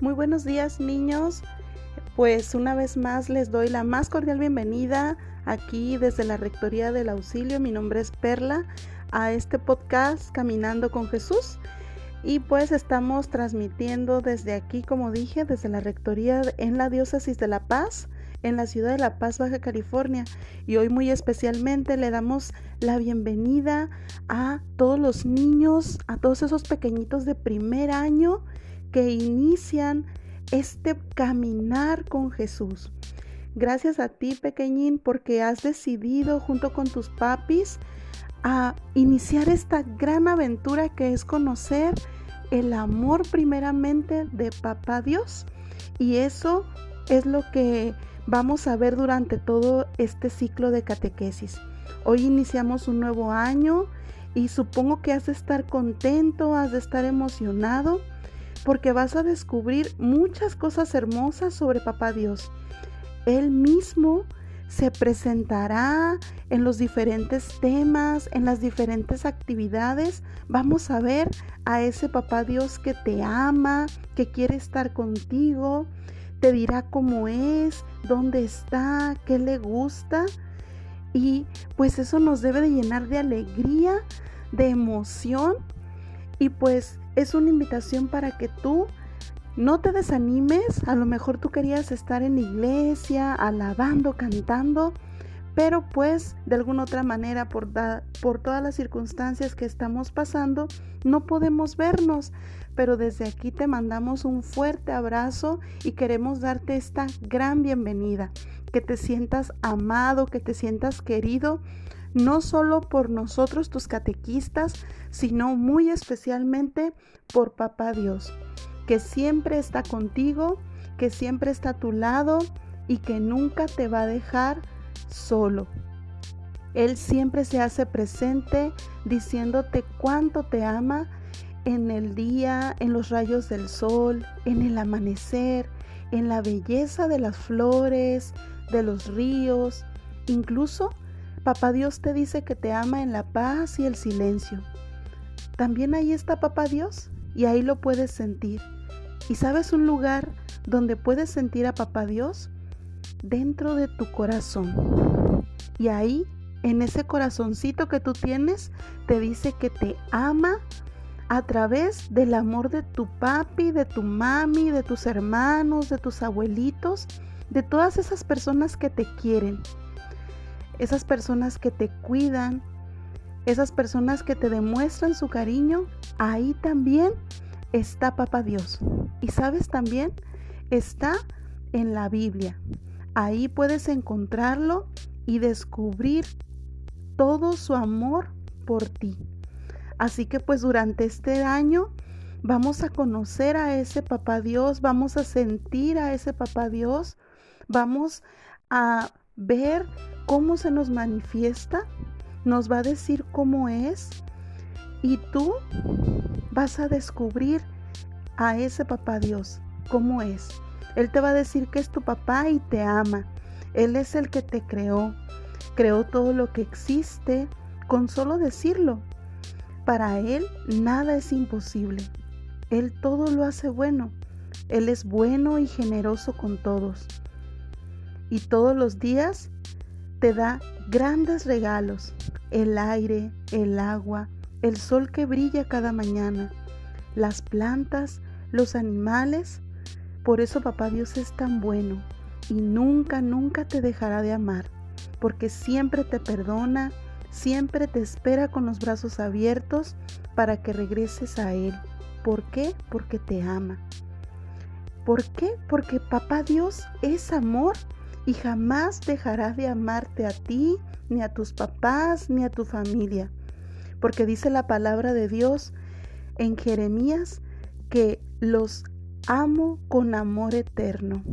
Muy buenos días niños. Pues una vez más les doy la más cordial bienvenida aquí desde la Rectoría del Auxilio. Mi nombre es Perla a este podcast Caminando con Jesús. Y pues estamos transmitiendo desde aquí, como dije, desde la Rectoría en la Diócesis de La Paz, en la ciudad de La Paz, Baja California. Y hoy muy especialmente le damos la bienvenida a todos los niños, a todos esos pequeñitos de primer año que inician este caminar con Jesús. Gracias a ti, pequeñín, porque has decidido junto con tus papis a iniciar esta gran aventura que es conocer el amor primeramente de Papá Dios. Y eso es lo que vamos a ver durante todo este ciclo de catequesis. Hoy iniciamos un nuevo año y supongo que has de estar contento, has de estar emocionado porque vas a descubrir muchas cosas hermosas sobre Papá Dios. Él mismo se presentará en los diferentes temas, en las diferentes actividades. Vamos a ver a ese Papá Dios que te ama, que quiere estar contigo, te dirá cómo es, dónde está, qué le gusta. Y pues eso nos debe de llenar de alegría, de emoción. Y pues es una invitación para que tú no te desanimes. A lo mejor tú querías estar en la iglesia, alabando, cantando, pero pues de alguna otra manera por, por todas las circunstancias que estamos pasando, no podemos vernos. Pero desde aquí te mandamos un fuerte abrazo y queremos darte esta gran bienvenida. Que te sientas amado, que te sientas querido no solo por nosotros tus catequistas, sino muy especialmente por Papá Dios, que siempre está contigo, que siempre está a tu lado y que nunca te va a dejar solo. Él siempre se hace presente diciéndote cuánto te ama en el día, en los rayos del sol, en el amanecer, en la belleza de las flores, de los ríos, incluso Papá Dios te dice que te ama en la paz y el silencio. También ahí está Papá Dios y ahí lo puedes sentir. ¿Y sabes un lugar donde puedes sentir a Papá Dios? Dentro de tu corazón. Y ahí, en ese corazoncito que tú tienes, te dice que te ama a través del amor de tu papi, de tu mami, de tus hermanos, de tus abuelitos, de todas esas personas que te quieren esas personas que te cuidan, esas personas que te demuestran su cariño, ahí también está Papá Dios. Y sabes también, está en la Biblia. Ahí puedes encontrarlo y descubrir todo su amor por ti. Así que pues durante este año vamos a conocer a ese Papá Dios, vamos a sentir a ese Papá Dios, vamos a ver cómo se nos manifiesta, nos va a decir cómo es y tú vas a descubrir a ese papá Dios, cómo es. Él te va a decir que es tu papá y te ama. Él es el que te creó, creó todo lo que existe con solo decirlo. Para Él nada es imposible. Él todo lo hace bueno. Él es bueno y generoso con todos. Y todos los días te da grandes regalos, el aire, el agua, el sol que brilla cada mañana, las plantas, los animales. Por eso papá Dios es tan bueno y nunca, nunca te dejará de amar, porque siempre te perdona, siempre te espera con los brazos abiertos para que regreses a Él. ¿Por qué? Porque te ama. ¿Por qué? Porque papá Dios es amor y jamás dejarás de amarte a ti, ni a tus papás, ni a tu familia. Porque dice la palabra de Dios en Jeremías que los amo con amor eterno.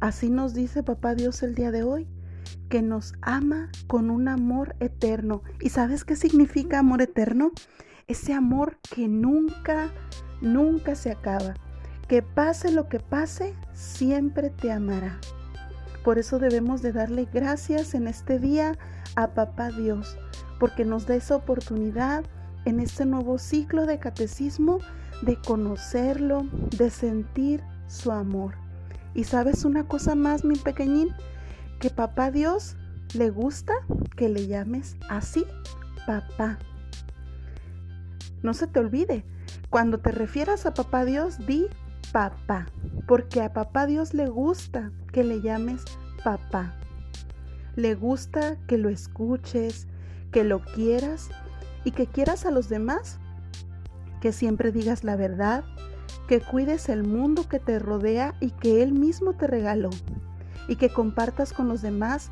Así nos dice papá Dios el día de hoy, que nos ama con un amor eterno. ¿Y sabes qué significa amor eterno? Ese amor que nunca, nunca se acaba. Que pase lo que pase, siempre te amará. Por eso debemos de darle gracias en este día a Papá Dios, porque nos da esa oportunidad en este nuevo ciclo de catecismo de conocerlo, de sentir su amor. Y sabes una cosa más, mi pequeñín, que papá Dios le gusta que le llames así, papá. No se te olvide, cuando te refieras a papá Dios, di papá, porque a papá Dios le gusta que le llames papá. Le gusta que lo escuches, que lo quieras y que quieras a los demás, que siempre digas la verdad, que cuides el mundo que te rodea y que Él mismo te regaló, y que compartas con los demás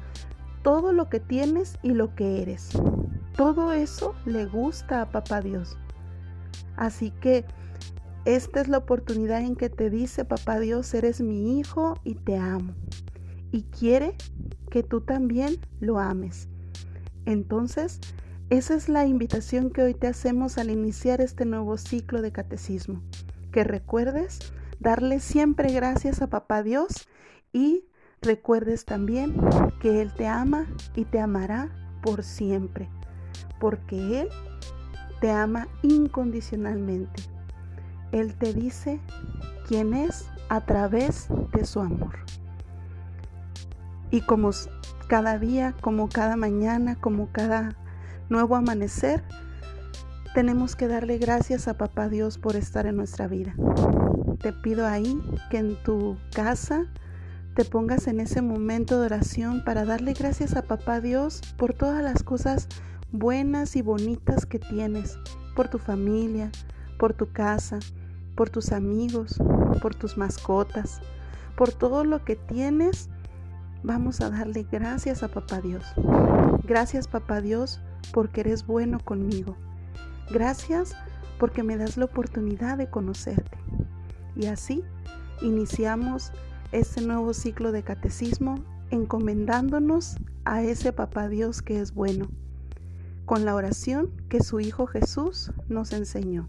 todo lo que tienes y lo que eres. Todo eso le gusta a Papá Dios. Así que esta es la oportunidad en que te dice Papá Dios, eres mi hijo y te amo. Y quiere que tú también lo ames. Entonces, esa es la invitación que hoy te hacemos al iniciar este nuevo ciclo de catecismo. Que recuerdes darle siempre gracias a Papá Dios y recuerdes también que Él te ama y te amará por siempre, porque Él te ama incondicionalmente. Él te dice quién es a través de su amor. Y como cada día, como cada mañana, como cada nuevo amanecer, tenemos que darle gracias a Papá Dios por estar en nuestra vida. Te pido ahí que en tu casa te pongas en ese momento de oración para darle gracias a Papá Dios por todas las cosas buenas y bonitas que tienes, por tu familia, por tu casa, por tus amigos, por tus mascotas, por todo lo que tienes. Vamos a darle gracias a Papá Dios. Gracias Papá Dios porque eres bueno conmigo. Gracias porque me das la oportunidad de conocerte. Y así iniciamos este nuevo ciclo de catecismo encomendándonos a ese Papá Dios que es bueno, con la oración que su Hijo Jesús nos enseñó.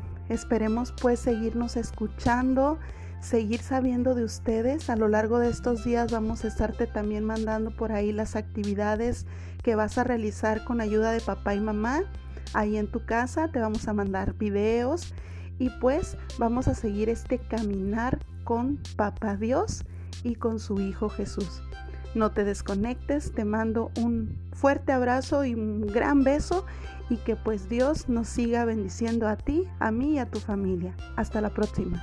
Esperemos pues seguirnos escuchando, seguir sabiendo de ustedes. A lo largo de estos días vamos a estarte también mandando por ahí las actividades que vas a realizar con ayuda de papá y mamá ahí en tu casa, te vamos a mandar videos y pues vamos a seguir este caminar con Papá Dios y con su Hijo Jesús. No te desconectes, te mando un fuerte abrazo y un gran beso y que pues Dios nos siga bendiciendo a ti, a mí y a tu familia. Hasta la próxima.